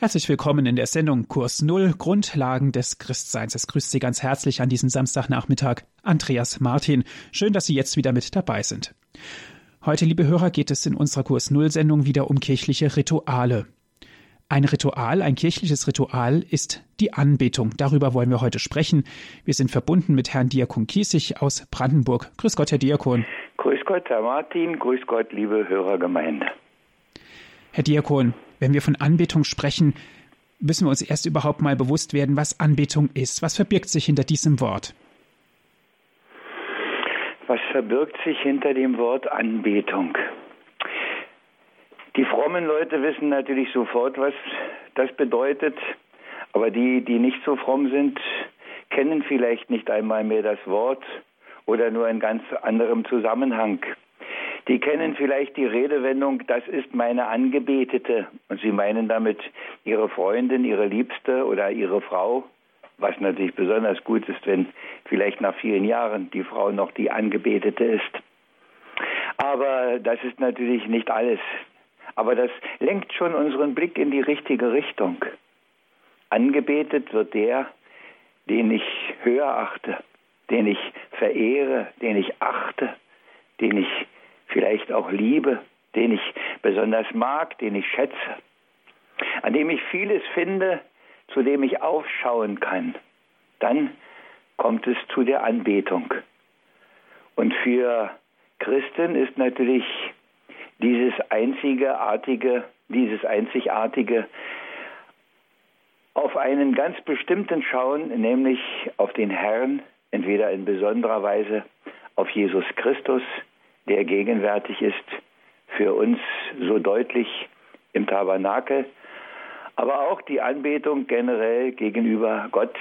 Herzlich willkommen in der Sendung Kurs Null Grundlagen des Christseins. Es grüßt Sie ganz herzlich an diesem Samstagnachmittag Andreas Martin. Schön, dass Sie jetzt wieder mit dabei sind. Heute, liebe Hörer, geht es in unserer Kurs Null Sendung wieder um kirchliche Rituale. Ein Ritual, ein kirchliches Ritual ist die Anbetung. Darüber wollen wir heute sprechen. Wir sind verbunden mit Herrn Diakon Kiesig aus Brandenburg. Grüß Gott, Herr Diakon. Grüß Gott, Herr Martin. Grüß Gott, liebe Hörergemeinde. Herr Diakon, wenn wir von Anbetung sprechen, müssen wir uns erst überhaupt mal bewusst werden, was Anbetung ist. Was verbirgt sich hinter diesem Wort? Was verbirgt sich hinter dem Wort Anbetung? Die frommen Leute wissen natürlich sofort, was das bedeutet, aber die, die nicht so fromm sind, kennen vielleicht nicht einmal mehr das Wort oder nur in ganz anderem Zusammenhang. Die kennen vielleicht die Redewendung, das ist meine Angebetete. Und sie meinen damit ihre Freundin, ihre Liebste oder ihre Frau. Was natürlich besonders gut ist, wenn vielleicht nach vielen Jahren die Frau noch die Angebetete ist. Aber das ist natürlich nicht alles. Aber das lenkt schon unseren Blick in die richtige Richtung. Angebetet wird der, den ich höher achte, den ich verehre, den ich achte, den ich vielleicht auch liebe, den ich besonders mag, den ich schätze, an dem ich vieles finde, zu dem ich aufschauen kann, dann kommt es zu der Anbetung. Und für Christen ist natürlich dieses einzigartige, dieses einzigartige auf einen ganz bestimmten schauen, nämlich auf den Herrn, entweder in besonderer Weise auf Jesus Christus, der gegenwärtig ist für uns so deutlich im Tabernakel, aber auch die Anbetung generell gegenüber Gott.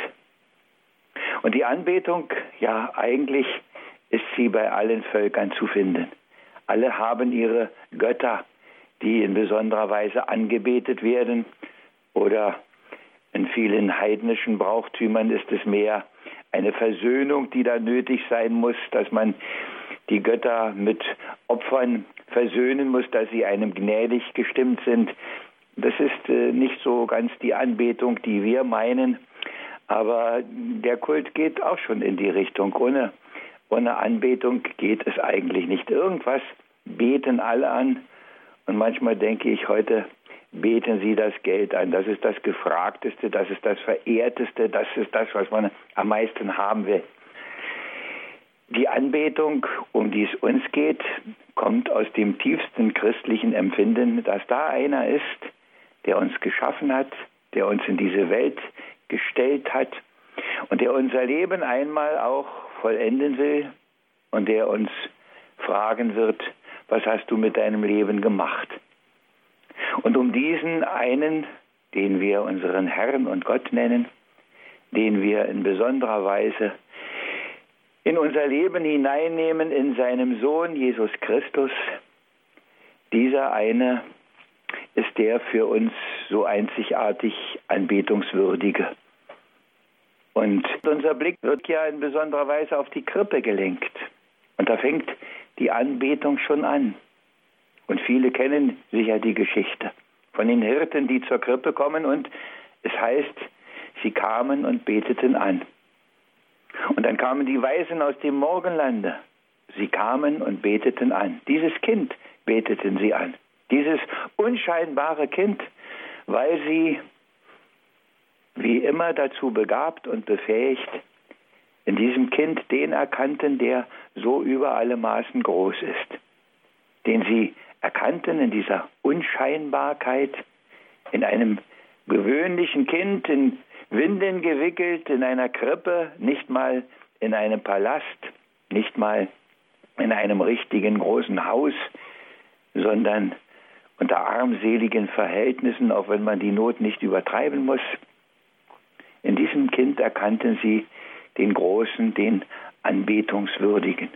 Und die Anbetung, ja, eigentlich ist sie bei allen Völkern zu finden. Alle haben ihre Götter, die in besonderer Weise angebetet werden. Oder in vielen heidnischen Brauchtümern ist es mehr eine Versöhnung, die da nötig sein muss, dass man die Götter mit Opfern versöhnen muss, dass sie einem gnädig gestimmt sind. Das ist äh, nicht so ganz die Anbetung, die wir meinen, aber der Kult geht auch schon in die Richtung. Ohne, ohne Anbetung geht es eigentlich nicht. Irgendwas beten alle an und manchmal denke ich heute, beten sie das Geld an. Das ist das Gefragteste, das ist das Verehrteste, das ist das, was man am meisten haben will. Die Anbetung, um die es uns geht, kommt aus dem tiefsten christlichen Empfinden, dass da einer ist, der uns geschaffen hat, der uns in diese Welt gestellt hat und der unser Leben einmal auch vollenden will und der uns fragen wird, was hast du mit deinem Leben gemacht? Und um diesen einen, den wir unseren Herrn und Gott nennen, den wir in besonderer Weise in unser Leben hineinnehmen in seinem Sohn Jesus Christus. Dieser eine ist der für uns so einzigartig anbetungswürdige. Und unser Blick wird ja in besonderer Weise auf die Krippe gelenkt. Und da fängt die Anbetung schon an. Und viele kennen sicher die Geschichte von den Hirten, die zur Krippe kommen und es heißt, sie kamen und beteten an. Und dann kamen die Weisen aus dem Morgenlande. Sie kamen und beteten an. Dieses Kind beteten sie an. Dieses unscheinbare Kind, weil sie wie immer dazu begabt und befähigt, in diesem Kind den erkannten, der so über alle Maßen groß ist, den sie erkannten in dieser Unscheinbarkeit, in einem gewöhnlichen Kind, in Windeln gewickelt in einer Krippe, nicht mal in einem Palast, nicht mal in einem richtigen großen Haus, sondern unter armseligen Verhältnissen, auch wenn man die Not nicht übertreiben muss. In diesem Kind erkannten sie den Großen, den Anbetungswürdigen.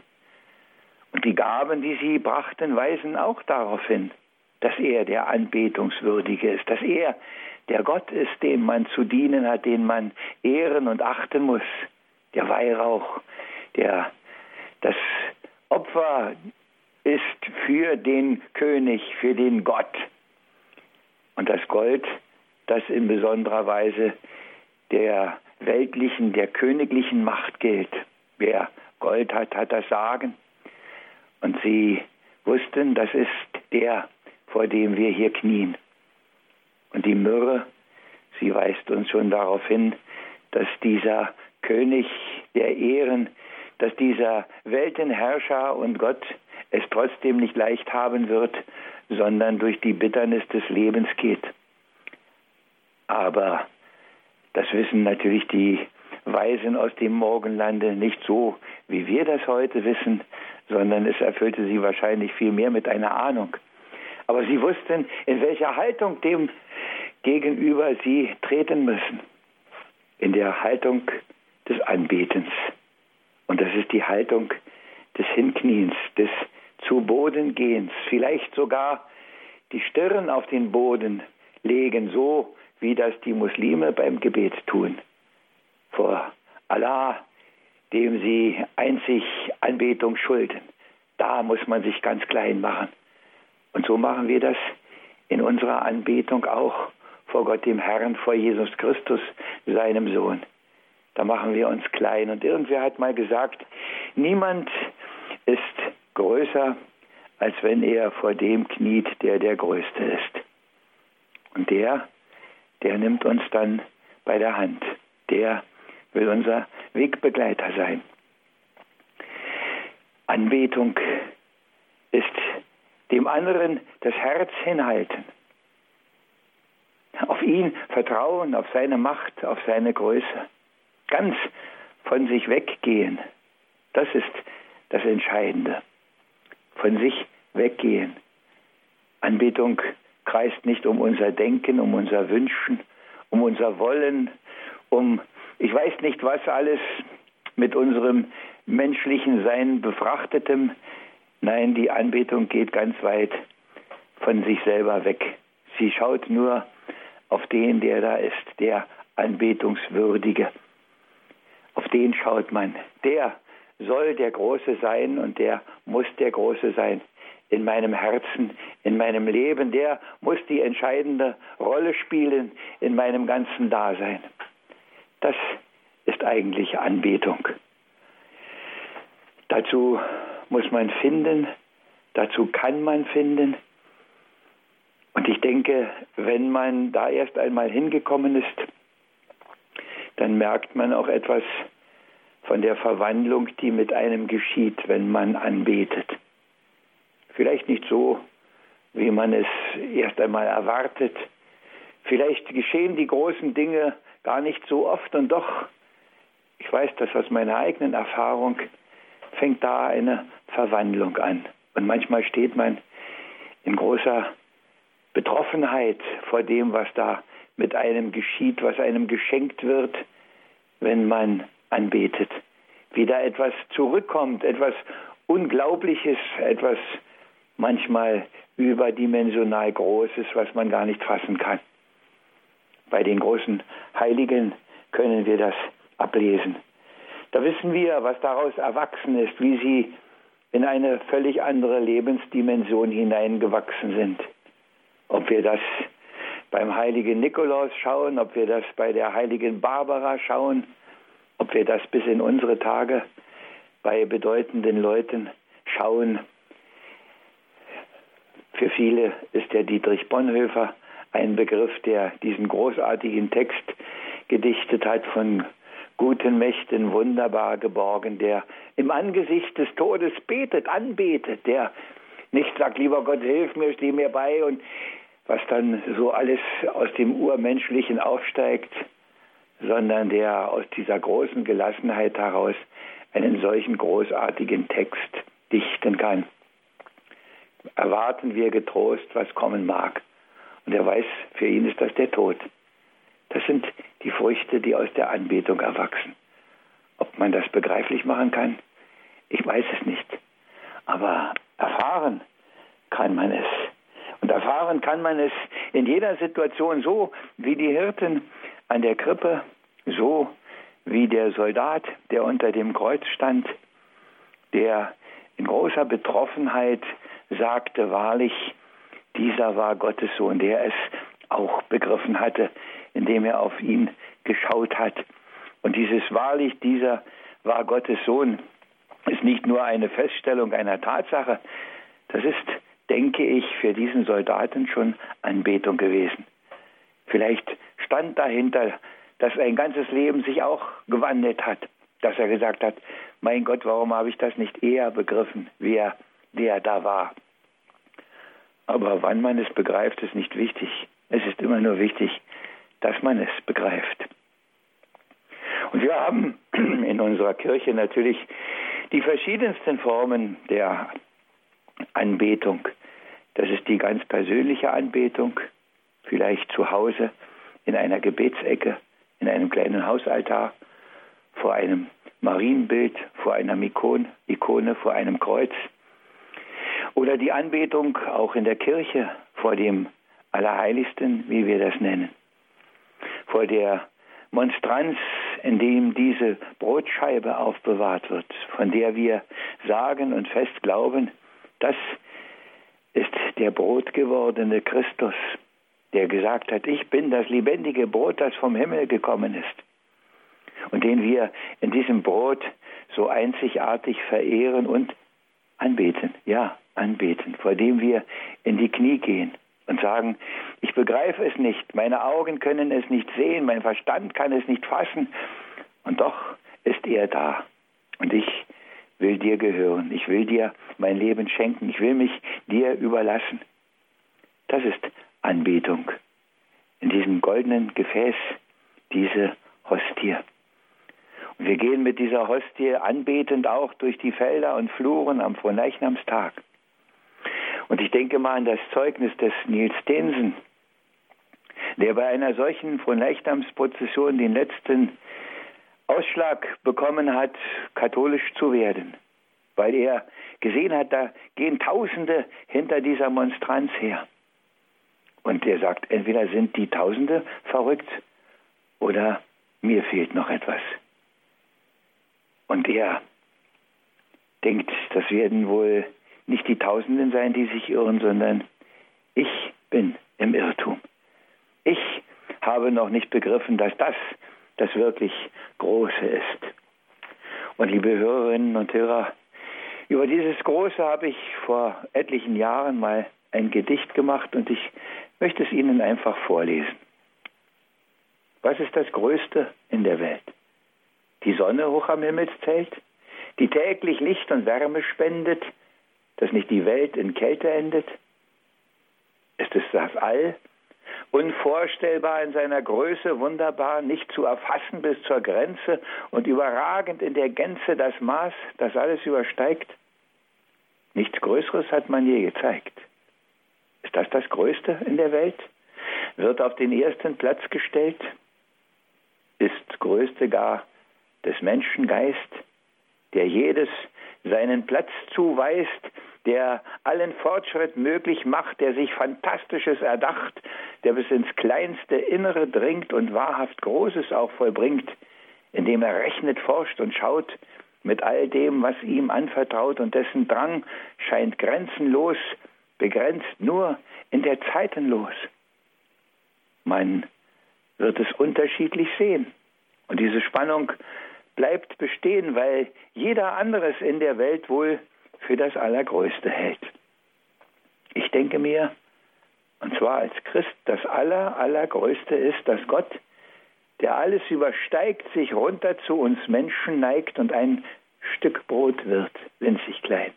Und die Gaben, die sie brachten, weisen auch darauf hin, dass er der Anbetungswürdige ist, dass er der Gott ist, dem man zu dienen hat, den man ehren und achten muss. Der Weihrauch, der das Opfer ist für den König, für den Gott. Und das Gold, das in besonderer Weise der weltlichen, der königlichen Macht gilt. Wer Gold hat, hat das Sagen. Und sie wussten, das ist der, vor dem wir hier knien. Und die Myrrhe, sie weist uns schon darauf hin, dass dieser König der Ehren, dass dieser Weltenherrscher und Gott es trotzdem nicht leicht haben wird, sondern durch die Bitternis des Lebens geht. Aber das wissen natürlich die Weisen aus dem Morgenlande nicht so, wie wir das heute wissen, sondern es erfüllte sie wahrscheinlich viel mehr mit einer Ahnung. Aber sie wussten, in welcher Haltung dem gegenüber sie treten müssen. In der Haltung des Anbetens. Und das ist die Haltung des Hinkniens, des zu Boden gehens, vielleicht sogar die Stirn auf den Boden legen, so wie das die Muslime beim Gebet tun. Vor Allah, dem sie einzig Anbetung schulden. Da muss man sich ganz klein machen. Und so machen wir das in unserer Anbetung auch vor Gott dem Herrn, vor Jesus Christus, seinem Sohn. Da machen wir uns klein. Und irgendwer hat mal gesagt, niemand ist größer, als wenn er vor dem kniet, der der Größte ist. Und der, der nimmt uns dann bei der Hand. Der will unser Wegbegleiter sein. Anbetung ist dem anderen das Herz hinhalten. Auf ihn vertrauen, auf seine Macht, auf seine Größe. Ganz von sich weggehen. Das ist das Entscheidende. Von sich weggehen. Anbetung kreist nicht um unser Denken, um unser Wünschen, um unser Wollen, um ich weiß nicht was alles mit unserem menschlichen Sein befrachtetem. Nein, die Anbetung geht ganz weit von sich selber weg. Sie schaut nur auf den, der da ist, der Anbetungswürdige. Auf den schaut man. Der soll der Große sein und der muss der Große sein in meinem Herzen, in meinem Leben. Der muss die entscheidende Rolle spielen in meinem ganzen Dasein. Das ist eigentlich Anbetung. Dazu muss man finden, dazu kann man finden. Und ich denke, wenn man da erst einmal hingekommen ist, dann merkt man auch etwas von der Verwandlung, die mit einem geschieht, wenn man anbetet. Vielleicht nicht so, wie man es erst einmal erwartet. Vielleicht geschehen die großen Dinge gar nicht so oft und doch, ich weiß das aus meiner eigenen Erfahrung, fängt da eine Verwandlung an. Und manchmal steht man in großer Betroffenheit vor dem, was da mit einem geschieht, was einem geschenkt wird, wenn man anbetet. Wie da etwas zurückkommt, etwas Unglaubliches, etwas manchmal überdimensional Großes, was man gar nicht fassen kann. Bei den großen Heiligen können wir das ablesen. Da wissen wir, was daraus erwachsen ist, wie sie in eine völlig andere Lebensdimension hineingewachsen sind. Ob wir das beim heiligen Nikolaus schauen, ob wir das bei der heiligen Barbara schauen, ob wir das bis in unsere Tage bei bedeutenden Leuten schauen, für viele ist der Dietrich Bonhoeffer ein Begriff, der diesen großartigen Text gedichtet hat von guten Mächten wunderbar geborgen, der im Angesicht des Todes betet, anbetet, der nicht sagt, lieber Gott, hilf mir, steh mir bei und was dann so alles aus dem Urmenschlichen aufsteigt, sondern der aus dieser großen Gelassenheit heraus einen solchen großartigen Text dichten kann erwarten wir getrost, was kommen mag. Und er weiß, für ihn ist das der Tod. Das sind die Früchte, die aus der Anbetung erwachsen. Ob man das begreiflich machen kann, ich weiß es nicht. Aber erfahren kann man es. Und erfahren kann man es in jeder Situation so wie die Hirten an der Krippe, so wie der Soldat, der unter dem Kreuz stand, der in großer Betroffenheit sagte wahrlich, dieser war Gottes Sohn, der es auch begriffen hatte, indem er auf ihn geschaut hat. Und dieses wahrlich, dieser war Gottes Sohn, ist nicht nur eine Feststellung einer Tatsache, das ist, denke ich, für diesen Soldaten schon Anbetung gewesen. Vielleicht stand dahinter, dass sein ganzes Leben sich auch gewandelt hat, dass er gesagt hat, mein Gott, warum habe ich das nicht eher begriffen, wer der da war. Aber wann man es begreift, ist nicht wichtig. Es ist immer nur wichtig, dass man es begreift. Und wir haben in unserer Kirche natürlich die verschiedensten Formen der Anbetung. Das ist die ganz persönliche Anbetung, vielleicht zu Hause in einer Gebetsecke, in einem kleinen Hausaltar, vor einem Marienbild, vor einer Ikone, Ikone, vor einem Kreuz. Oder die Anbetung auch in der Kirche vor dem Allerheiligsten, wie wir das nennen. Vor der Monstranz, in dem diese Brotscheibe aufbewahrt wird, von der wir sagen und fest glauben, das ist der brotgewordene Christus, der gesagt hat, ich bin das lebendige Brot, das vom Himmel gekommen ist und den wir in diesem Brot so einzigartig verehren und anbeten, ja, anbeten, vor dem wir in die Knie gehen und sagen, ich begreife es nicht, meine Augen können es nicht sehen, mein Verstand kann es nicht fassen, und doch ist er da. Und ich will dir gehören, ich will dir mein Leben schenken, ich will mich dir überlassen. Das ist Anbetung. In diesem goldenen Gefäß diese Hostie. Und wir gehen mit dieser Hostie anbetend auch durch die Felder und Fluren am Fronleichnamstag. Und ich denke mal an das Zeugnis des Nils Densen, der bei einer solchen von Leichnamsprozession den letzten Ausschlag bekommen hat, katholisch zu werden, weil er gesehen hat, da gehen Tausende hinter dieser Monstranz her. Und er sagt, entweder sind die Tausende verrückt oder mir fehlt noch etwas. Und er denkt, das werden wohl nicht die Tausenden sein, die sich irren, sondern ich bin im Irrtum. Ich habe noch nicht begriffen, dass das das wirklich Große ist. Und liebe Hörerinnen und Hörer, über dieses Große habe ich vor etlichen Jahren mal ein Gedicht gemacht und ich möchte es Ihnen einfach vorlesen. Was ist das Größte in der Welt? Die Sonne hoch am Himmelszelt, die täglich Licht und Wärme spendet, dass nicht die Welt in Kälte endet? Ist es das All? Unvorstellbar in seiner Größe, wunderbar, nicht zu erfassen bis zur Grenze und überragend in der Gänze das Maß, das alles übersteigt? Nichts Größeres hat man je gezeigt. Ist das das Größte in der Welt? Wird auf den ersten Platz gestellt? Ist Größte gar des Menschen Geist, der jedes seinen Platz zuweist, der allen Fortschritt möglich macht, der sich Fantastisches erdacht, der bis ins kleinste Innere dringt und wahrhaft Großes auch vollbringt, indem er rechnet, forscht und schaut mit all dem, was ihm anvertraut, und dessen Drang scheint grenzenlos, begrenzt nur in der Zeitenlos. Man wird es unterschiedlich sehen. Und diese Spannung bleibt bestehen, weil jeder anderes in der Welt wohl für das Allergrößte hält. Ich denke mir, und zwar als Christ, das Aller, Allergrößte ist, dass Gott, der alles übersteigt, sich runter zu uns Menschen neigt und ein Stück Brot wird, winzig klein,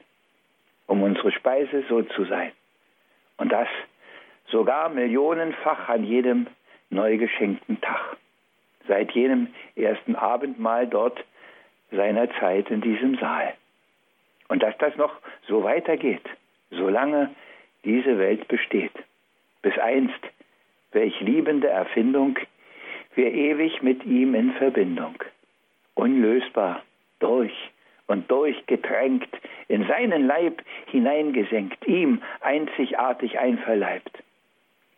um unsere Speise so zu sein. Und das sogar millionenfach an jedem neu geschenkten Tag seit jenem ersten Abendmahl dort seiner Zeit in diesem Saal. Und dass das noch so weitergeht, solange diese Welt besteht. Bis einst, welch liebende Erfindung, wir ewig mit ihm in Verbindung, unlösbar, durch und durchgetränkt, in seinen Leib hineingesenkt, ihm einzigartig einverleibt.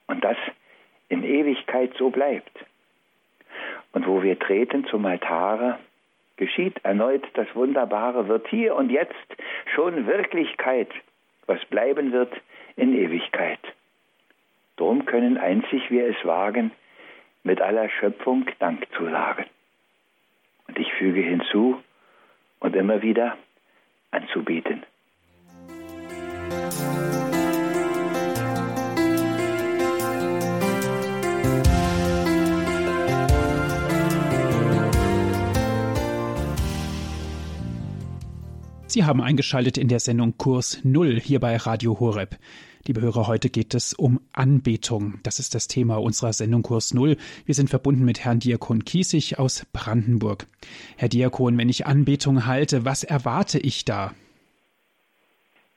Und das in Ewigkeit so bleibt. Und wo wir treten zum Altare, geschieht erneut das Wunderbare, wird hier und jetzt schon Wirklichkeit, was bleiben wird in Ewigkeit. Drum können einzig wir es wagen, mit aller Schöpfung Dank zu sagen. Und ich füge hinzu und immer wieder anzubieten. Sie haben eingeschaltet in der Sendung Kurs Null hier bei Radio Horeb. Liebe Hörer, heute geht es um Anbetung. Das ist das Thema unserer Sendung Kurs Null. Wir sind verbunden mit Herrn Diakon Kiesig aus Brandenburg. Herr Diakon, wenn ich Anbetung halte, was erwarte ich da?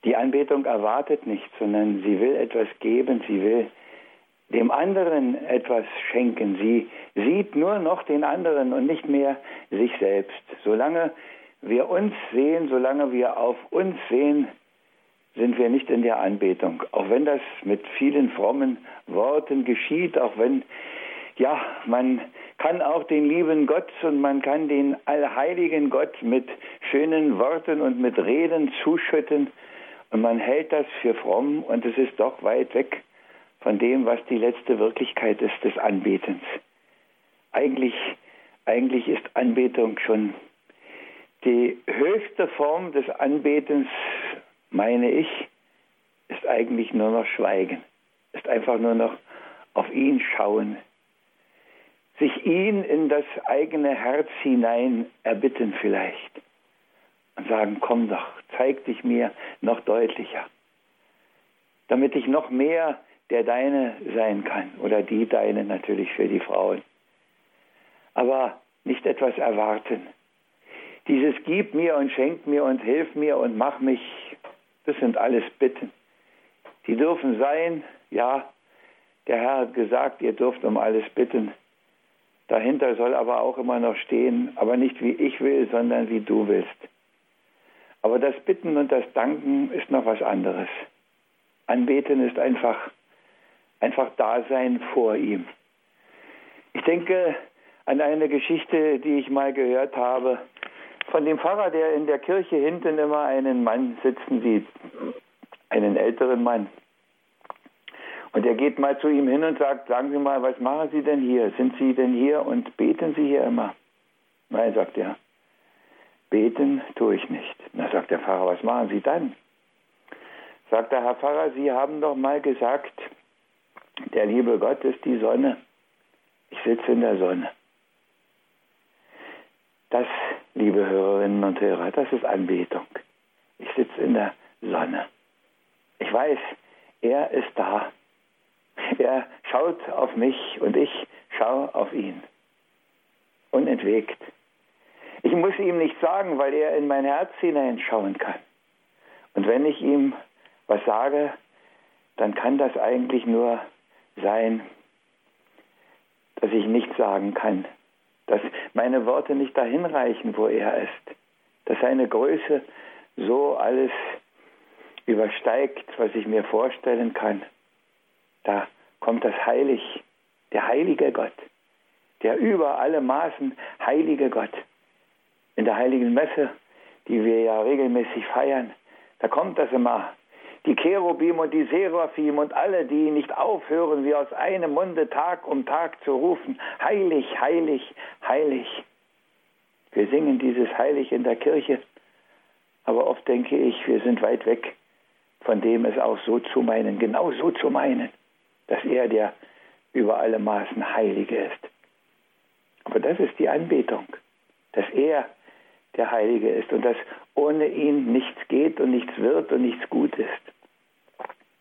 Die Anbetung erwartet nichts, sondern sie will etwas geben, sie will dem anderen etwas schenken. Sie sieht nur noch den anderen und nicht mehr sich selbst. Solange wir uns sehen, solange wir auf uns sehen, sind wir nicht in der Anbetung. Auch wenn das mit vielen frommen Worten geschieht, auch wenn, ja, man kann auch den lieben Gott und man kann den allheiligen Gott mit schönen Worten und mit Reden zuschütten und man hält das für fromm und es ist doch weit weg von dem, was die letzte Wirklichkeit ist des Anbetens. Eigentlich, eigentlich ist Anbetung schon die höchste Form des Anbetens, meine ich, ist eigentlich nur noch Schweigen, ist einfach nur noch auf ihn schauen, sich ihn in das eigene Herz hinein erbitten vielleicht. Und sagen, komm doch, zeig dich mir noch deutlicher, damit ich noch mehr der Deine sein kann. Oder die Deine natürlich für die Frauen. Aber nicht etwas erwarten, dieses Gib mir und schenk mir und hilf mir und mach mich, das sind alles Bitten. Die dürfen sein, ja, der Herr hat gesagt, ihr dürft um alles bitten. Dahinter soll aber auch immer noch stehen, aber nicht wie ich will, sondern wie du willst. Aber das Bitten und das Danken ist noch was anderes. Anbeten ist einfach, einfach Dasein vor ihm. Ich denke an eine Geschichte, die ich mal gehört habe von dem Pfarrer, der in der Kirche hinten immer einen Mann sitzen sieht, einen älteren Mann. Und er geht mal zu ihm hin und sagt, sagen Sie mal, was machen Sie denn hier? Sind Sie denn hier und beten Sie hier immer? Nein, sagt er, beten tue ich nicht. Na, sagt der Pfarrer, was machen Sie dann? Sagt der Herr Pfarrer, Sie haben doch mal gesagt, der liebe Gott ist die Sonne. Ich sitze in der Sonne. Das, liebe Hörerinnen und Hörer, das ist Anbetung. Ich sitze in der Sonne. Ich weiß, er ist da. Er schaut auf mich und ich schaue auf ihn. Unentwegt. Ich muss ihm nichts sagen, weil er in mein Herz hineinschauen kann. Und wenn ich ihm was sage, dann kann das eigentlich nur sein, dass ich nichts sagen kann, dass meine Worte nicht dahin reichen, wo er ist, dass seine Größe so alles übersteigt, was ich mir vorstellen kann. Da kommt das Heilig, der heilige Gott, der über alle Maßen heilige Gott. In der heiligen Messe, die wir ja regelmäßig feiern, da kommt das immer die Cherubim und die Seraphim und alle, die nicht aufhören, wie aus einem Munde Tag um Tag zu rufen, heilig, heilig, heilig. Wir singen dieses Heilig in der Kirche, aber oft denke ich, wir sind weit weg von dem es auch so zu meinen, genau so zu meinen, dass er der über alle Maßen Heilige ist. Aber das ist die Anbetung, dass er der Heilige ist und dass ohne ihn nichts geht und nichts wird und nichts gut ist.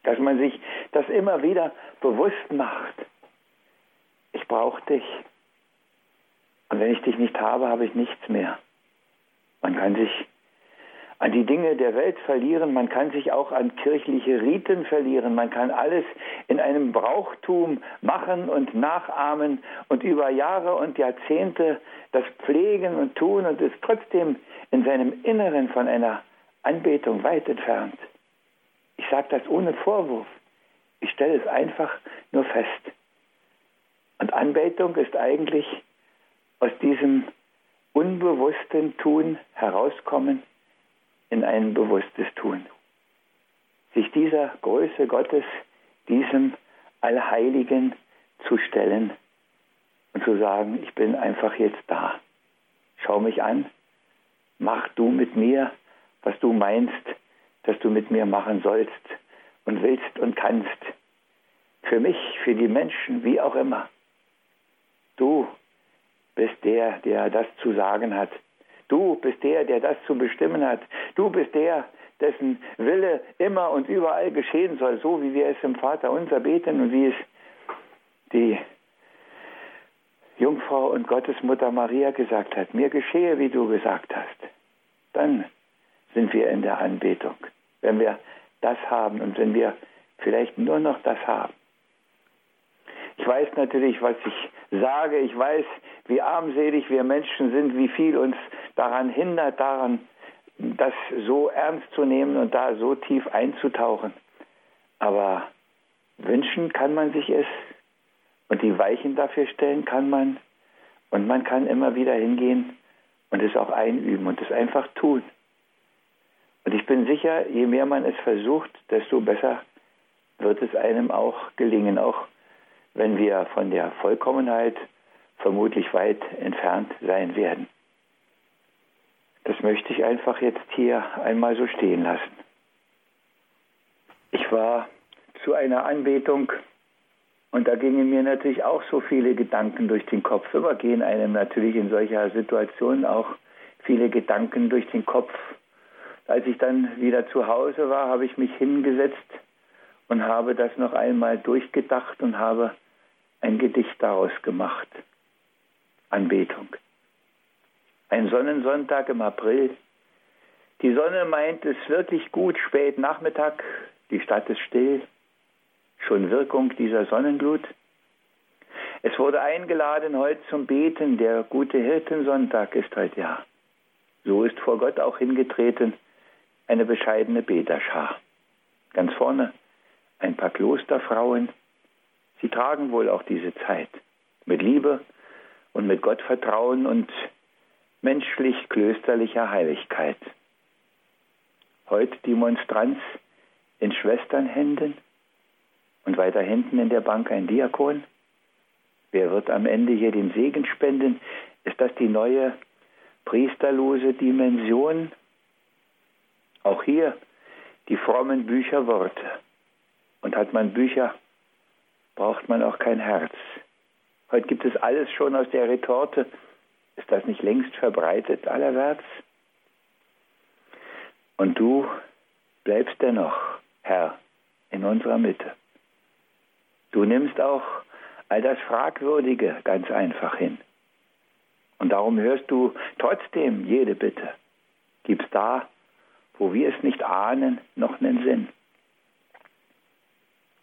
Dass man sich das immer wieder bewusst macht. Ich brauche dich. Und wenn ich dich nicht habe, habe ich nichts mehr. Man kann sich an die Dinge der Welt verlieren, man kann sich auch an kirchliche Riten verlieren, man kann alles in einem Brauchtum machen und nachahmen und über Jahre und Jahrzehnte das pflegen und tun und ist trotzdem in seinem Inneren von einer Anbetung weit entfernt. Ich sage das ohne Vorwurf. Ich stelle es einfach nur fest. Und Anbetung ist eigentlich aus diesem unbewussten Tun herauskommen in ein bewusstes Tun. Sich dieser Größe Gottes, diesem Allheiligen zu stellen und zu sagen, ich bin einfach jetzt da. Schau mich an, mach du mit mir, was du meinst, dass du mit mir machen sollst und willst und kannst. Für mich, für die Menschen, wie auch immer. Du bist der, der das zu sagen hat. Du bist der, der das zu bestimmen hat. Du bist der, dessen Wille immer und überall geschehen soll, so wie wir es im Vater unser beten und wie es die Jungfrau und Gottesmutter Maria gesagt hat. Mir geschehe, wie du gesagt hast. Dann sind wir in der Anbetung. Wenn wir das haben und wenn wir vielleicht nur noch das haben. Ich weiß natürlich, was ich sage. Ich weiß, wie armselig wir Menschen sind, wie viel uns daran hindert, daran das so ernst zu nehmen und da so tief einzutauchen. Aber wünschen kann man sich es und die Weichen dafür stellen kann man und man kann immer wieder hingehen und es auch einüben und es einfach tun. Und ich bin sicher, je mehr man es versucht, desto besser wird es einem auch gelingen, auch wenn wir von der Vollkommenheit vermutlich weit entfernt sein werden. Das möchte ich einfach jetzt hier einmal so stehen lassen. Ich war zu einer Anbetung und da gingen mir natürlich auch so viele Gedanken durch den Kopf. Immer gehen einem natürlich in solcher Situation auch viele Gedanken durch den Kopf. Als ich dann wieder zu Hause war, habe ich mich hingesetzt und habe das noch einmal durchgedacht und habe ein Gedicht daraus gemacht. Anbetung. Ein Sonnensonntag im April. Die Sonne meint es wirklich gut, spät Nachmittag, die Stadt ist still, schon Wirkung dieser Sonnenglut. Es wurde eingeladen heute zum Beten, der gute Hirtensonntag ist heute ja. So ist vor Gott auch hingetreten eine bescheidene Beterschar. Ganz vorne ein paar Klosterfrauen. Sie tragen wohl auch diese Zeit mit Liebe und mit Gottvertrauen und menschlich-klösterlicher Heiligkeit. Heute die Monstranz in Schwesternhänden und weiter hinten in der Bank ein Diakon. Wer wird am Ende hier den Segen spenden? Ist das die neue priesterlose Dimension? Auch hier die frommen Bücherworte. Und hat man Bücher, braucht man auch kein Herz. Heute gibt es alles schon aus der Retorte, ist das nicht längst verbreitet allerwärts? Und du bleibst dennoch, Herr, in unserer Mitte. Du nimmst auch all das Fragwürdige ganz einfach hin. Und darum hörst du trotzdem jede Bitte. Gibst da, wo wir es nicht ahnen, noch einen Sinn.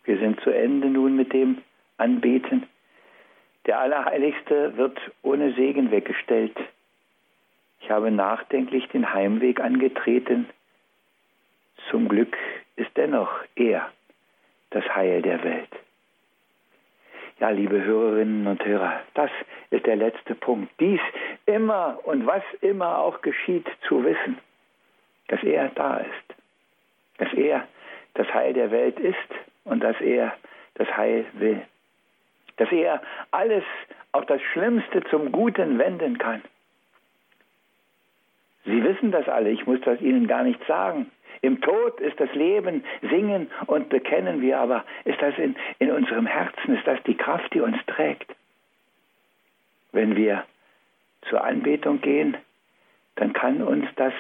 Wir sind zu Ende nun mit dem Anbeten. Der Allerheiligste wird ohne Segen weggestellt. Ich habe nachdenklich den Heimweg angetreten. Zum Glück ist dennoch er das Heil der Welt. Ja, liebe Hörerinnen und Hörer, das ist der letzte Punkt. Dies immer und was immer auch geschieht, zu wissen, dass er da ist, dass er das Heil der Welt ist und dass er das Heil will dass er alles, auch das Schlimmste zum Guten wenden kann. Sie wissen das alle, ich muss das Ihnen gar nicht sagen. Im Tod ist das Leben, singen und bekennen wir, aber ist das in, in unserem Herzen, ist das die Kraft, die uns trägt? Wenn wir zur Anbetung gehen, dann kann uns das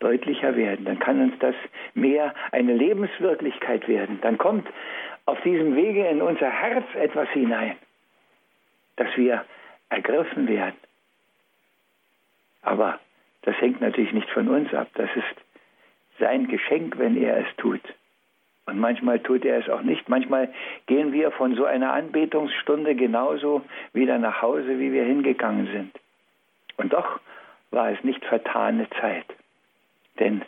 deutlicher werden, dann kann uns das mehr eine Lebenswirklichkeit werden. Dann kommt auf diesem Wege in unser Herz etwas hinein, dass wir ergriffen werden. Aber das hängt natürlich nicht von uns ab. Das ist sein Geschenk, wenn er es tut. Und manchmal tut er es auch nicht. Manchmal gehen wir von so einer Anbetungsstunde genauso wieder nach Hause, wie wir hingegangen sind. Und doch war es nicht vertane Zeit. Denn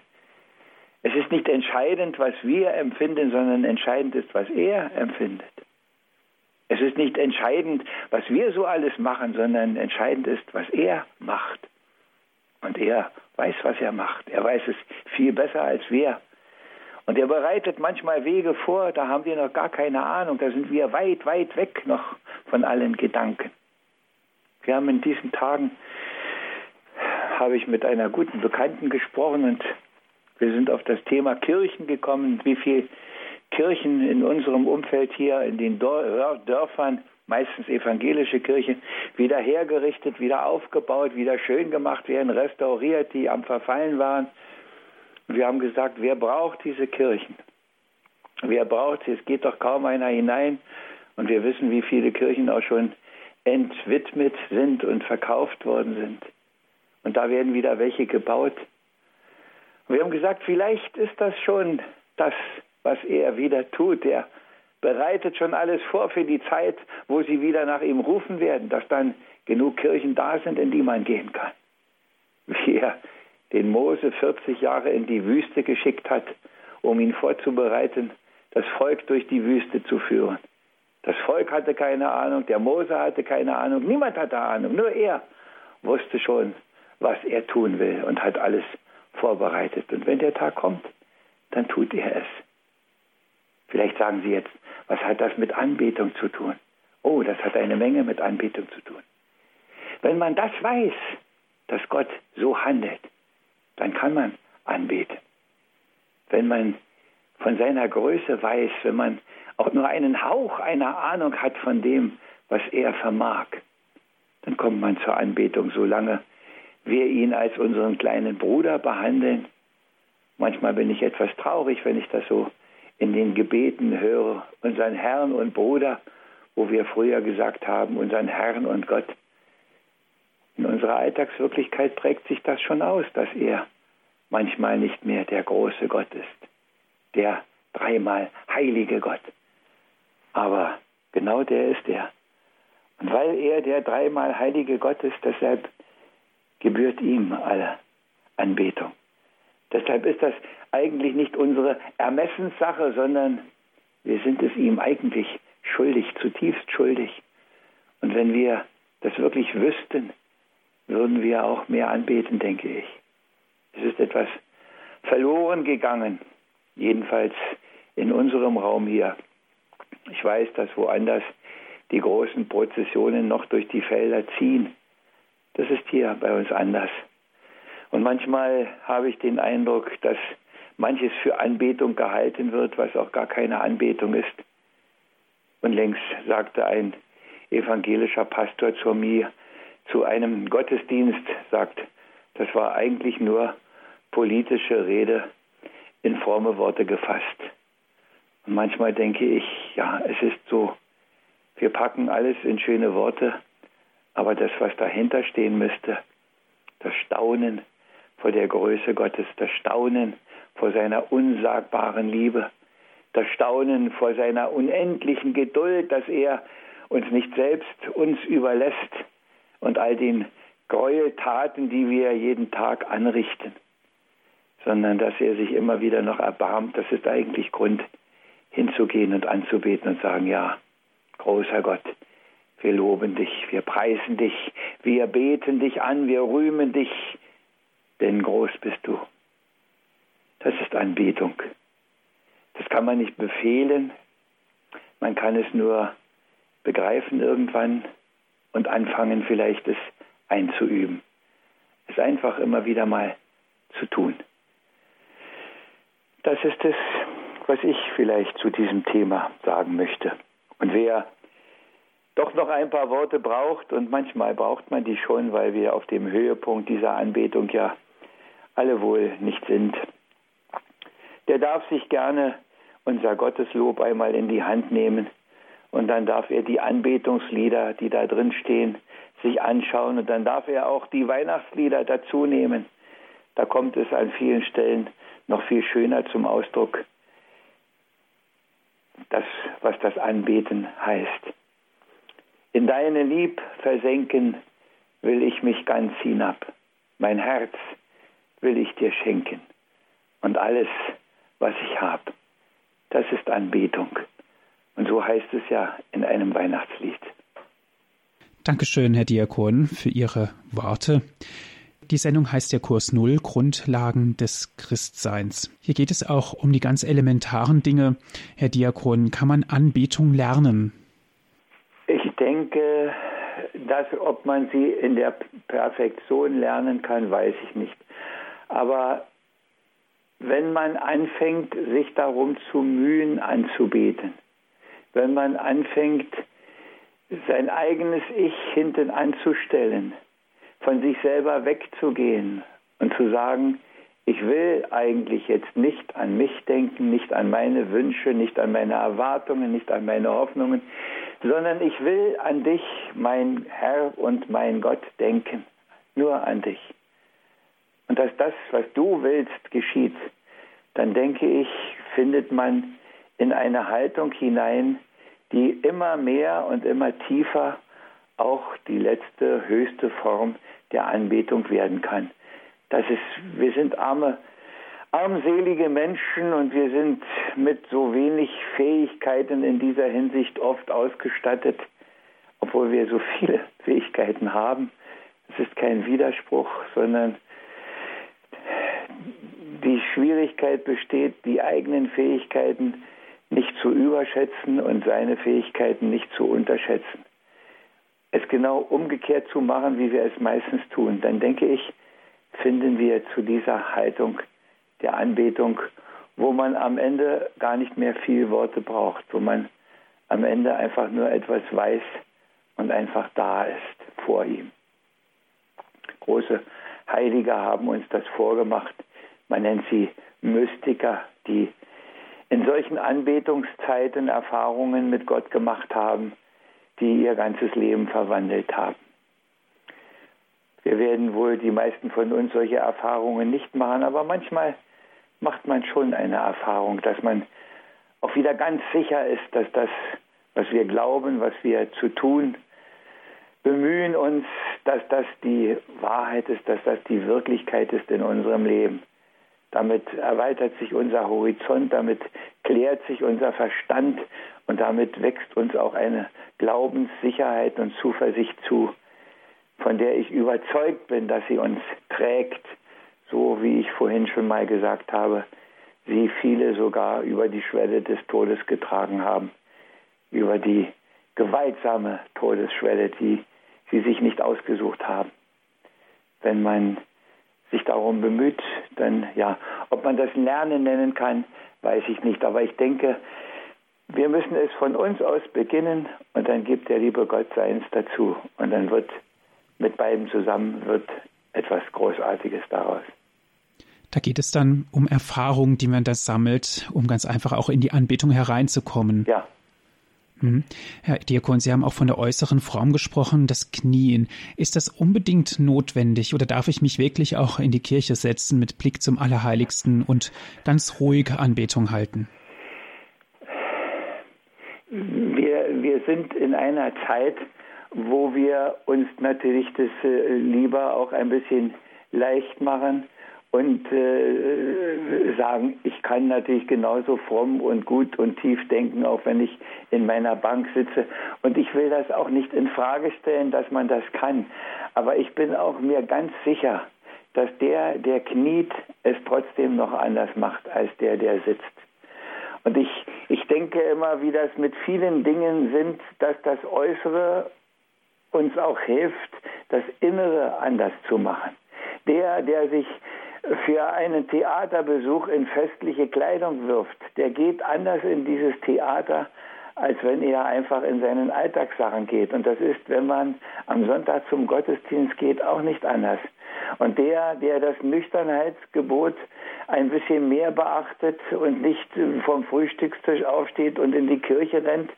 es ist nicht entscheidend, was wir empfinden, sondern entscheidend ist, was er empfindet. Es ist nicht entscheidend, was wir so alles machen, sondern entscheidend ist, was er macht. Und er weiß, was er macht. Er weiß es viel besser als wir. Und er bereitet manchmal Wege vor, da haben wir noch gar keine Ahnung, da sind wir weit, weit weg noch von allen Gedanken. Wir haben in diesen Tagen, habe ich mit einer guten Bekannten gesprochen und wir sind auf das Thema Kirchen gekommen, wie viele Kirchen in unserem Umfeld hier in den Dörfern, meistens evangelische Kirchen, wieder hergerichtet, wieder aufgebaut, wieder schön gemacht werden, restauriert, die am Verfallen waren. Wir haben gesagt, wer braucht diese Kirchen? Wer braucht sie? Es geht doch kaum einer hinein. Und wir wissen, wie viele Kirchen auch schon entwidmet sind und verkauft worden sind. Und da werden wieder welche gebaut. Und wir haben gesagt, vielleicht ist das schon das, was er wieder tut. Er bereitet schon alles vor für die Zeit, wo sie wieder nach ihm rufen werden, dass dann genug Kirchen da sind, in die man gehen kann. Wie er den Mose 40 Jahre in die Wüste geschickt hat, um ihn vorzubereiten, das Volk durch die Wüste zu führen. Das Volk hatte keine Ahnung, der Mose hatte keine Ahnung, niemand hatte Ahnung, nur er wusste schon, was er tun will und hat alles vorbereitet. Und wenn der Tag kommt, dann tut er es. Vielleicht sagen Sie jetzt, was hat das mit Anbetung zu tun? Oh, das hat eine Menge mit Anbetung zu tun. Wenn man das weiß, dass Gott so handelt, dann kann man anbeten. Wenn man von seiner Größe weiß, wenn man auch nur einen Hauch einer Ahnung hat von dem, was er vermag, dann kommt man zur Anbetung, solange wir ihn als unseren kleinen Bruder behandeln. Manchmal bin ich etwas traurig, wenn ich das so in den Gebeten höre, unseren Herrn und Bruder, wo wir früher gesagt haben, unseren Herrn und Gott. In unserer Alltagswirklichkeit prägt sich das schon aus, dass er manchmal nicht mehr der große Gott ist, der dreimal heilige Gott. Aber genau der ist er. Und weil er der dreimal heilige Gott ist, deshalb gebührt ihm alle Anbetung. Deshalb ist das eigentlich nicht unsere Ermessenssache, sondern wir sind es ihm eigentlich schuldig, zutiefst schuldig. Und wenn wir das wirklich wüssten, würden wir auch mehr anbeten, denke ich. Es ist etwas verloren gegangen, jedenfalls in unserem Raum hier. Ich weiß, dass woanders die großen Prozessionen noch durch die Felder ziehen. Das ist hier bei uns anders. Und manchmal habe ich den Eindruck, dass manches für Anbetung gehalten wird, was auch gar keine Anbetung ist. Und längst sagte ein evangelischer Pastor zu mir, zu einem Gottesdienst, sagt, das war eigentlich nur politische Rede in fromme Worte gefasst. Und manchmal denke ich, ja, es ist so, wir packen alles in schöne Worte, aber das, was dahinter stehen müsste, das Staunen vor der Größe Gottes, das Staunen vor seiner unsagbaren Liebe, das Staunen vor seiner unendlichen Geduld, dass er uns nicht selbst uns überlässt und all den Gräueltaten, die wir jeden Tag anrichten, sondern dass er sich immer wieder noch erbarmt. Das ist eigentlich Grund, hinzugehen und anzubeten und sagen, ja, großer Gott, wir loben dich, wir preisen dich, wir beten dich an, wir rühmen dich, denn groß bist du. Das ist Anbetung. Das kann man nicht befehlen, man kann es nur begreifen irgendwann und anfangen vielleicht es einzuüben. Es einfach immer wieder mal zu tun. Das ist es, was ich vielleicht zu diesem Thema sagen möchte. Und wer doch noch ein paar Worte braucht, und manchmal braucht man die schon, weil wir auf dem Höhepunkt dieser Anbetung ja alle wohl nicht sind, der darf sich gerne unser Gotteslob einmal in die Hand nehmen und dann darf er die Anbetungslieder, die da drin stehen, sich anschauen und dann darf er auch die Weihnachtslieder dazu nehmen. Da kommt es an vielen Stellen noch viel schöner zum Ausdruck, das, was das Anbeten heißt. In deine Lieb versenken will ich mich ganz hinab. Mein Herz will ich dir schenken. Und alles, was ich habe, das ist Anbetung. Und so heißt es ja in einem Weihnachtslied. Dankeschön, Herr Diakon, für Ihre Worte. Die Sendung heißt der Kurs Null, Grundlagen des Christseins. Hier geht es auch um die ganz elementaren Dinge. Herr Diakon, kann man Anbetung lernen? Denke, dass ob man sie in der Perfektion lernen kann, weiß ich nicht. Aber wenn man anfängt, sich darum zu mühen, anzubeten, wenn man anfängt, sein eigenes Ich hinten anzustellen, von sich selber wegzugehen und zu sagen, ich will eigentlich jetzt nicht an mich denken, nicht an meine Wünsche, nicht an meine Erwartungen, nicht an meine Hoffnungen, sondern ich will an dich, mein Herr und mein Gott, denken, nur an dich. Und dass das, was du willst, geschieht, dann denke ich, findet man in eine Haltung hinein, die immer mehr und immer tiefer auch die letzte, höchste Form der Anbetung werden kann. Das ist, wir sind arme, armselige Menschen und wir sind mit so wenig Fähigkeiten in dieser Hinsicht oft ausgestattet, obwohl wir so viele Fähigkeiten haben. Es ist kein Widerspruch, sondern die Schwierigkeit besteht, die eigenen Fähigkeiten nicht zu überschätzen und seine Fähigkeiten nicht zu unterschätzen es genau umgekehrt zu machen, wie wir es meistens tun, dann denke ich, finden wir zu dieser Haltung der Anbetung, wo man am Ende gar nicht mehr viel Worte braucht, wo man am Ende einfach nur etwas weiß und einfach da ist vor ihm. Große Heilige haben uns das vorgemacht. Man nennt sie Mystiker, die in solchen Anbetungszeiten Erfahrungen mit Gott gemacht haben, die ihr ganzes Leben verwandelt haben. Wir werden wohl die meisten von uns solche Erfahrungen nicht machen, aber manchmal macht man schon eine Erfahrung, dass man auch wieder ganz sicher ist, dass das, was wir glauben, was wir zu tun bemühen uns, dass das die Wahrheit ist, dass das die Wirklichkeit ist in unserem Leben. Damit erweitert sich unser Horizont, damit klärt sich unser Verstand und damit wächst uns auch eine Glaubenssicherheit und Zuversicht zu, von der ich überzeugt bin, dass sie uns trägt, so wie ich vorhin schon mal gesagt habe, sie viele sogar über die Schwelle des Todes getragen haben, über die gewaltsame Todesschwelle, die sie sich nicht ausgesucht haben. Wenn man sich darum bemüht, dann ja, ob man das Lernen nennen kann, weiß ich nicht. Aber ich denke, wir müssen es von uns aus beginnen und dann gibt der liebe Gott seins dazu und dann wird mit beiden zusammen wird etwas Großartiges daraus. Da geht es dann um Erfahrungen, die man da sammelt, um ganz einfach auch in die Anbetung hereinzukommen. Ja. Mhm. Herr Diakon, Sie haben auch von der äußeren Form gesprochen, das Knien. Ist das unbedingt notwendig oder darf ich mich wirklich auch in die Kirche setzen mit Blick zum Allerheiligsten und ganz ruhig Anbetung halten? Wir, wir sind in einer Zeit, wo wir uns natürlich das äh, lieber auch ein bisschen leicht machen und äh, sagen, ich kann natürlich genauso fromm und gut und tief denken, auch wenn ich in meiner Bank sitze. Und ich will das auch nicht in Frage stellen, dass man das kann. Aber ich bin auch mir ganz sicher, dass der, der kniet, es trotzdem noch anders macht als der, der sitzt. Und ich, ich denke immer, wie das mit vielen Dingen sind, dass das Äußere uns auch hilft, das Innere anders zu machen. Der, der sich für einen Theaterbesuch in festliche Kleidung wirft, der geht anders in dieses Theater, als wenn er einfach in seinen Alltagssachen geht. Und das ist, wenn man am Sonntag zum Gottesdienst geht, auch nicht anders. Und der, der das Nüchternheitsgebot ein bisschen mehr beachtet und nicht vom Frühstückstisch aufsteht und in die Kirche rennt,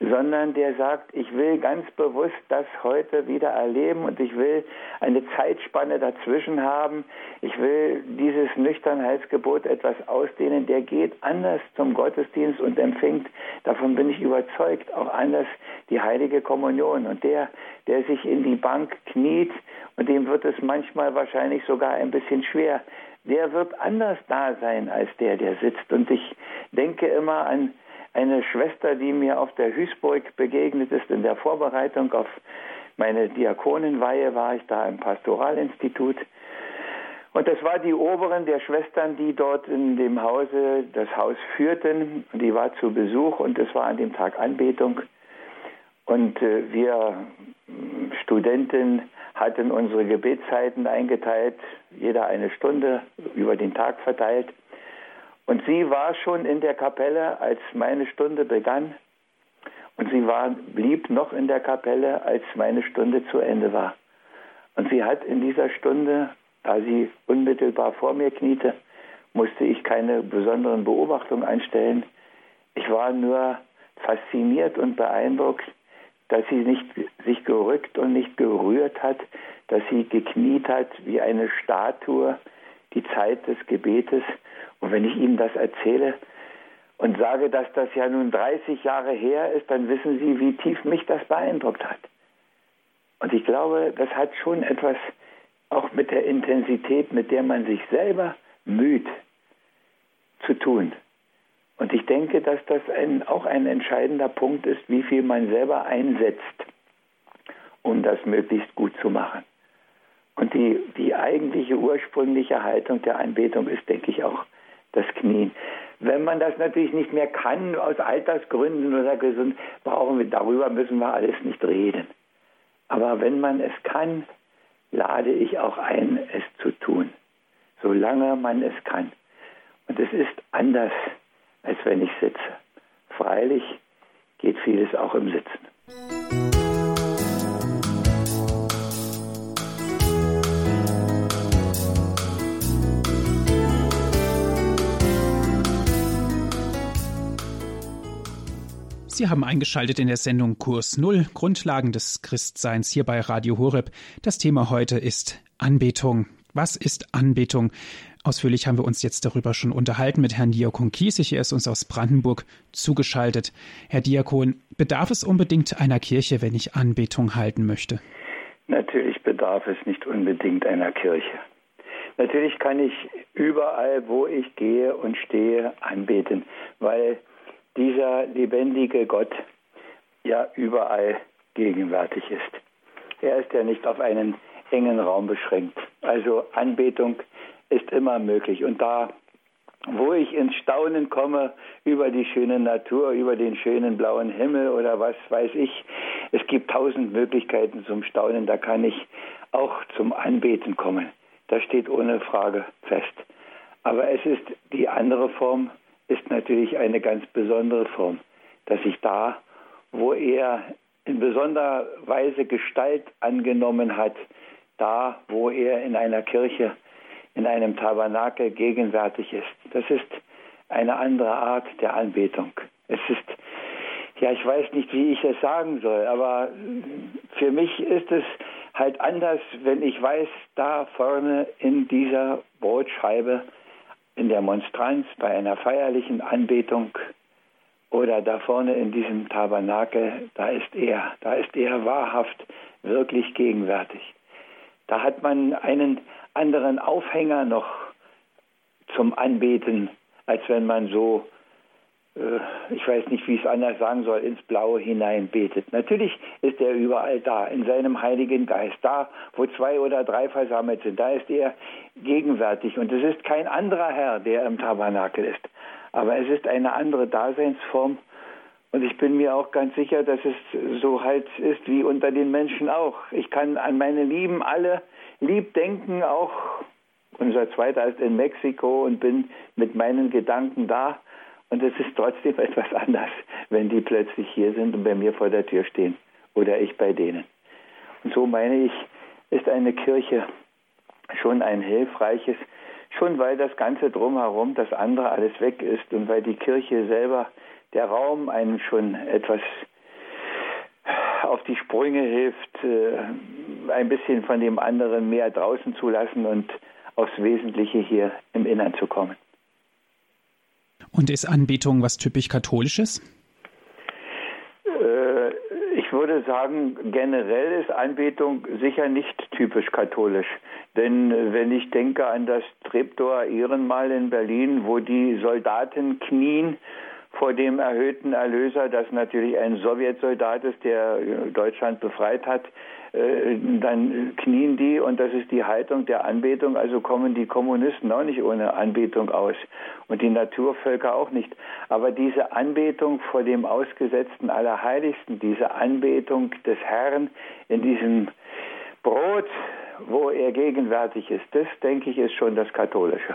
sondern der sagt, ich will ganz bewusst das heute wieder erleben und ich will eine Zeitspanne dazwischen haben. Ich will dieses Nüchternheitsgebot etwas ausdehnen. Der geht anders zum Gottesdienst und empfängt, davon bin ich überzeugt, auch anders die heilige Kommunion. Und der, der sich in die Bank kniet und dem wird es manchmal wahrscheinlich sogar ein bisschen schwer, der wird anders da sein als der, der sitzt. Und ich denke immer an eine Schwester, die mir auf der Hüßburg begegnet ist in der Vorbereitung auf meine Diakonenweihe war ich da im Pastoralinstitut. Und das war die Oberen der Schwestern, die dort in dem Hause das Haus führten. Die war zu Besuch und es war an dem Tag Anbetung. Und äh, wir Studenten hatten unsere Gebetszeiten eingeteilt, jeder eine Stunde über den Tag verteilt. Und sie war schon in der Kapelle, als meine Stunde begann. Und sie war, blieb noch in der Kapelle, als meine Stunde zu Ende war. Und sie hat in dieser Stunde, da sie unmittelbar vor mir kniete, musste ich keine besonderen Beobachtungen einstellen. Ich war nur fasziniert und beeindruckt, dass sie nicht sich gerückt und nicht gerührt hat, dass sie gekniet hat wie eine Statue, die Zeit des Gebetes. Und wenn ich Ihnen das erzähle, und sage, dass das ja nun 30 Jahre her ist, dann wissen Sie, wie tief mich das beeindruckt hat. Und ich glaube, das hat schon etwas auch mit der Intensität, mit der man sich selber müht, zu tun. Und ich denke, dass das ein, auch ein entscheidender Punkt ist, wie viel man selber einsetzt, um das möglichst gut zu machen. Und die, die eigentliche ursprüngliche Haltung der Anbetung ist, denke ich, auch das Knien. Wenn man das natürlich nicht mehr kann, aus Altersgründen oder gesund, brauchen wir, darüber müssen wir alles nicht reden. Aber wenn man es kann, lade ich auch ein, es zu tun, solange man es kann. Und es ist anders, als wenn ich sitze. Freilich geht vieles auch im Sitzen. Sie haben eingeschaltet in der Sendung Kurs Null, Grundlagen des Christseins hier bei Radio Horeb. Das Thema heute ist Anbetung. Was ist Anbetung? Ausführlich haben wir uns jetzt darüber schon unterhalten mit Herrn Diakon Kiesig. Er ist uns aus Brandenburg zugeschaltet. Herr Diakon, bedarf es unbedingt einer Kirche, wenn ich Anbetung halten möchte? Natürlich bedarf es nicht unbedingt einer Kirche. Natürlich kann ich überall, wo ich gehe und stehe, anbeten, weil dieser lebendige Gott ja überall gegenwärtig ist. Er ist ja nicht auf einen engen Raum beschränkt. Also Anbetung ist immer möglich. Und da, wo ich ins Staunen komme über die schöne Natur, über den schönen blauen Himmel oder was weiß ich, es gibt tausend Möglichkeiten zum Staunen, da kann ich auch zum Anbeten kommen. Das steht ohne Frage fest. Aber es ist die andere Form, ist natürlich eine ganz besondere Form, dass ich da, wo er in besonderer Weise Gestalt angenommen hat, da, wo er in einer Kirche, in einem Tabernakel gegenwärtig ist. Das ist eine andere Art der Anbetung. Es ist, ja, ich weiß nicht, wie ich es sagen soll, aber für mich ist es halt anders, wenn ich weiß, da vorne in dieser Brotscheibe in der Monstranz, bei einer feierlichen Anbetung oder da vorne in diesem Tabernakel, da ist er, da ist er wahrhaft wirklich gegenwärtig. Da hat man einen anderen Aufhänger noch zum Anbeten, als wenn man so äh, ich weiß nicht, wie ich es anders sagen soll, ins Blaue hinein betet. Natürlich ist er überall da, in seinem Heiligen Geist. Da, wo zwei oder drei versammelt sind, da ist er gegenwärtig. Und es ist kein anderer Herr, der im Tabernakel ist. Aber es ist eine andere Daseinsform. Und ich bin mir auch ganz sicher, dass es so halt ist wie unter den Menschen auch. Ich kann an meine Lieben alle lieb denken, auch unser Zweiter ist in Mexiko und bin mit meinen Gedanken da. Und es ist trotzdem etwas anders, wenn die plötzlich hier sind und bei mir vor der Tür stehen oder ich bei denen. Und so meine ich, ist eine Kirche schon ein hilfreiches, schon weil das Ganze drumherum, das andere alles weg ist und weil die Kirche selber, der Raum einen schon etwas auf die Sprünge hilft, äh, ein bisschen von dem anderen mehr draußen zu lassen und aufs Wesentliche hier im Innern zu kommen. Und ist Anbetung was typisch Katholisches? Äh, ich würde sagen, generell ist Anbetung sicher nicht typisch katholisch. Denn äh, wenn ich denke an das Treptower Ehrenmal in Berlin, wo die Soldaten knien vor dem erhöhten Erlöser, das natürlich ein Sowjetsoldat ist, der Deutschland befreit hat, äh, dann knien die und das ist die Haltung der Anbetung, also kommen die Kommunisten auch nicht ohne Anbetung aus und die Naturvölker auch nicht. Aber diese Anbetung vor dem ausgesetzten Allerheiligsten, diese Anbetung des Herrn in diesem Brot, wo er gegenwärtig ist, das denke ich ist schon das Katholische.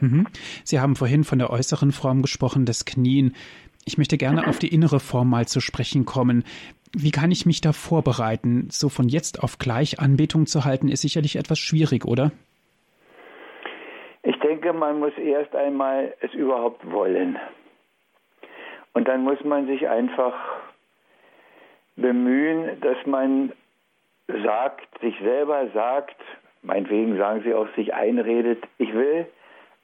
Mhm. Sie haben vorhin von der äußeren Form gesprochen, des Knien. Ich möchte gerne auf die innere Form mal zu sprechen kommen. Wie kann ich mich da vorbereiten? So von jetzt auf gleich Anbetung zu halten, ist sicherlich etwas schwierig, oder? Ich denke, man muss erst einmal es überhaupt wollen. Und dann muss man sich einfach bemühen, dass man sagt, sich selber sagt, meinetwegen sagen Sie auch, sich einredet, ich will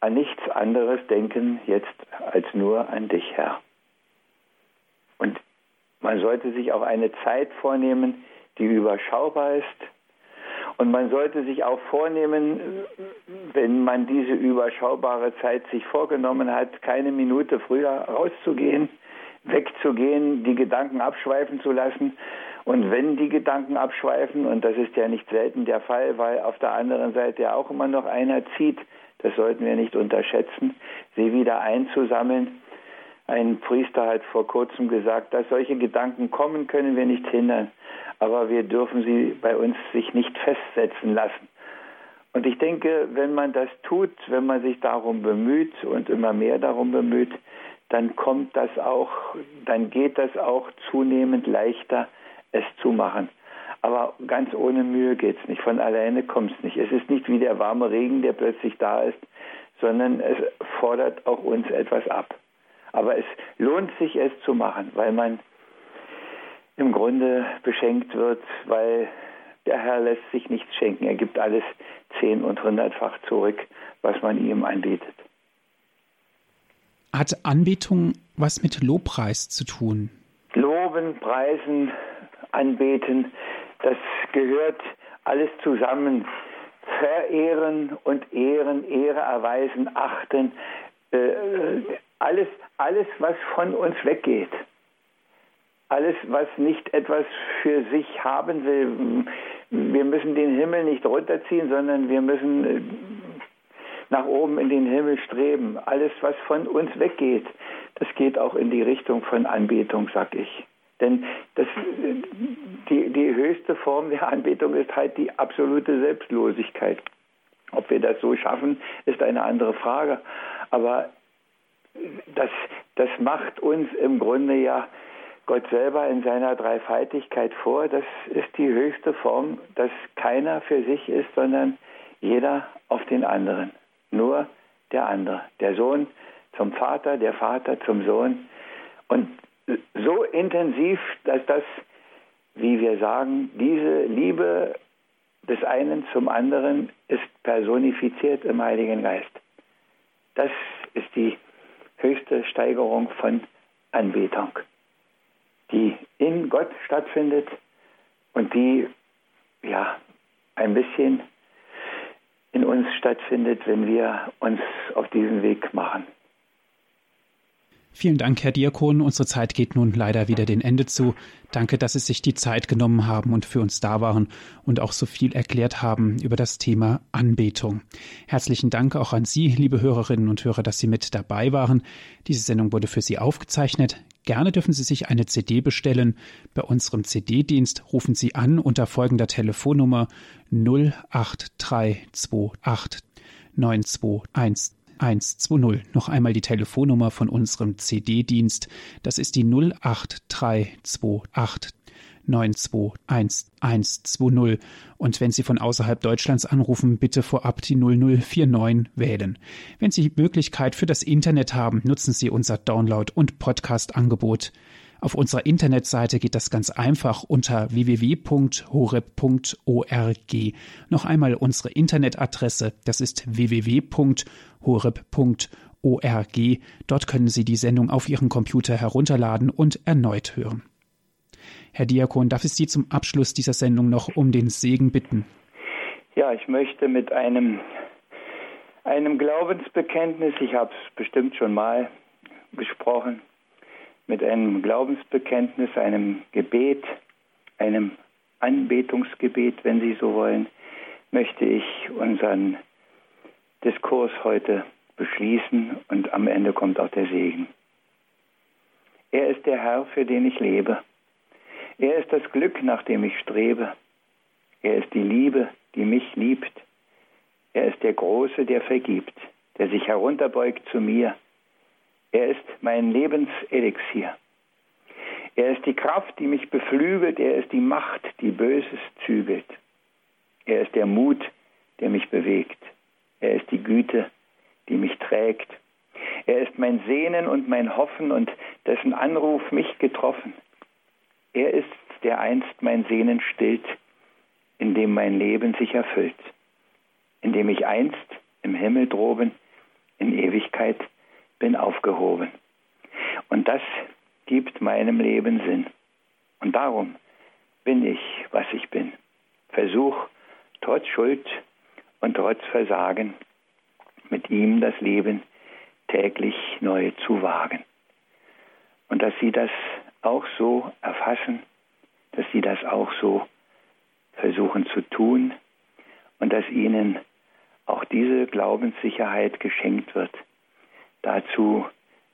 an nichts anderes denken jetzt als nur an dich, Herr. Und man sollte sich auch eine Zeit vornehmen, die überschaubar ist. Und man sollte sich auch vornehmen, wenn man diese überschaubare Zeit sich vorgenommen hat, keine Minute früher rauszugehen, wegzugehen, die Gedanken abschweifen zu lassen. Und wenn die Gedanken abschweifen, und das ist ja nicht selten der Fall, weil auf der anderen Seite ja auch immer noch einer zieht, das sollten wir nicht unterschätzen, sie wieder einzusammeln. Ein Priester hat vor kurzem gesagt, dass solche Gedanken kommen, können wir nicht hindern, aber wir dürfen sie bei uns sich nicht festsetzen lassen. Und ich denke, wenn man das tut, wenn man sich darum bemüht und immer mehr darum bemüht, dann kommt das auch, dann geht das auch zunehmend leichter, es zu machen. Aber ganz ohne Mühe geht es nicht. Von alleine kommt es nicht. Es ist nicht wie der warme Regen, der plötzlich da ist, sondern es fordert auch uns etwas ab. Aber es lohnt sich, es zu machen, weil man im Grunde beschenkt wird, weil der Herr lässt sich nichts schenken. Er gibt alles zehn- und hundertfach zurück, was man ihm anbietet. Hat Anbetung was mit Lobpreis zu tun? Loben, preisen, anbeten, das gehört alles zusammen. Verehren und ehren, Ehre erweisen, achten, äh, alles, alles, was von uns weggeht. Alles, was nicht etwas für sich haben will. Wir müssen den Himmel nicht runterziehen, sondern wir müssen äh, nach oben in den Himmel streben. Alles, was von uns weggeht, das geht auch in die Richtung von Anbetung, sag ich. Denn das, die, die höchste Form der Anbetung ist halt die absolute Selbstlosigkeit. Ob wir das so schaffen, ist eine andere Frage. Aber das, das macht uns im Grunde ja Gott selber in seiner Dreifaltigkeit vor. Das ist die höchste Form, dass keiner für sich ist, sondern jeder auf den anderen. Nur der andere. Der Sohn zum Vater, der Vater zum Sohn. Und so intensiv, dass das, wie wir sagen, diese Liebe des einen zum anderen ist personifiziert im Heiligen Geist. Das ist die höchste Steigerung von Anbetung, die in Gott stattfindet und die ja ein bisschen in uns stattfindet, wenn wir uns auf diesen Weg machen. Vielen Dank, Herr Diakon. Unsere Zeit geht nun leider wieder dem Ende zu. Danke, dass Sie sich die Zeit genommen haben und für uns da waren und auch so viel erklärt haben über das Thema Anbetung. Herzlichen Dank auch an Sie, liebe Hörerinnen und Hörer, dass Sie mit dabei waren. Diese Sendung wurde für Sie aufgezeichnet. Gerne dürfen Sie sich eine CD bestellen. Bei unserem CD-Dienst rufen Sie an unter folgender Telefonnummer 08328 921 120. Noch einmal die Telefonnummer von unserem CD-Dienst. Das ist die 08328 921 Und wenn Sie von außerhalb Deutschlands anrufen, bitte vorab die 0049 wählen. Wenn Sie die Möglichkeit für das Internet haben, nutzen Sie unser Download- und Podcast-Angebot. Auf unserer Internetseite geht das ganz einfach unter www.horeb.org. Noch einmal unsere Internetadresse, das ist www.horeb.org. Dort können Sie die Sendung auf Ihren Computer herunterladen und erneut hören. Herr Diakon, darf ich Sie zum Abschluss dieser Sendung noch um den Segen bitten? Ja, ich möchte mit einem, einem Glaubensbekenntnis, ich habe es bestimmt schon mal gesprochen, mit einem Glaubensbekenntnis, einem Gebet, einem Anbetungsgebet, wenn Sie so wollen, möchte ich unseren Diskurs heute beschließen und am Ende kommt auch der Segen. Er ist der Herr, für den ich lebe. Er ist das Glück, nach dem ich strebe. Er ist die Liebe, die mich liebt. Er ist der Große, der vergibt, der sich herunterbeugt zu mir. Er ist mein Lebenselixier. Er ist die Kraft, die mich beflügelt. Er ist die Macht, die Böses zügelt. Er ist der Mut, der mich bewegt. Er ist die Güte, die mich trägt. Er ist mein Sehnen und mein Hoffen und dessen Anruf mich getroffen. Er ist, der einst mein Sehnen stillt, in dem mein Leben sich erfüllt, in dem ich einst im Himmel droben in Ewigkeit bin aufgehoben. Und das gibt meinem Leben Sinn. Und darum bin ich, was ich bin. Versuch, trotz Schuld und trotz Versagen, mit ihm das Leben täglich neu zu wagen. Und dass Sie das auch so erfassen, dass Sie das auch so versuchen zu tun und dass Ihnen auch diese Glaubenssicherheit geschenkt wird. Dazu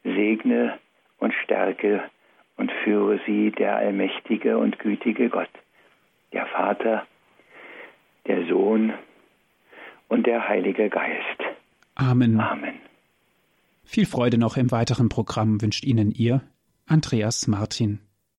segne und stärke und führe Sie der allmächtige und gütige Gott, der Vater, der Sohn und der Heilige Geist. Amen. Amen. Viel Freude noch im weiteren Programm wünscht Ihnen Ihr Andreas Martin.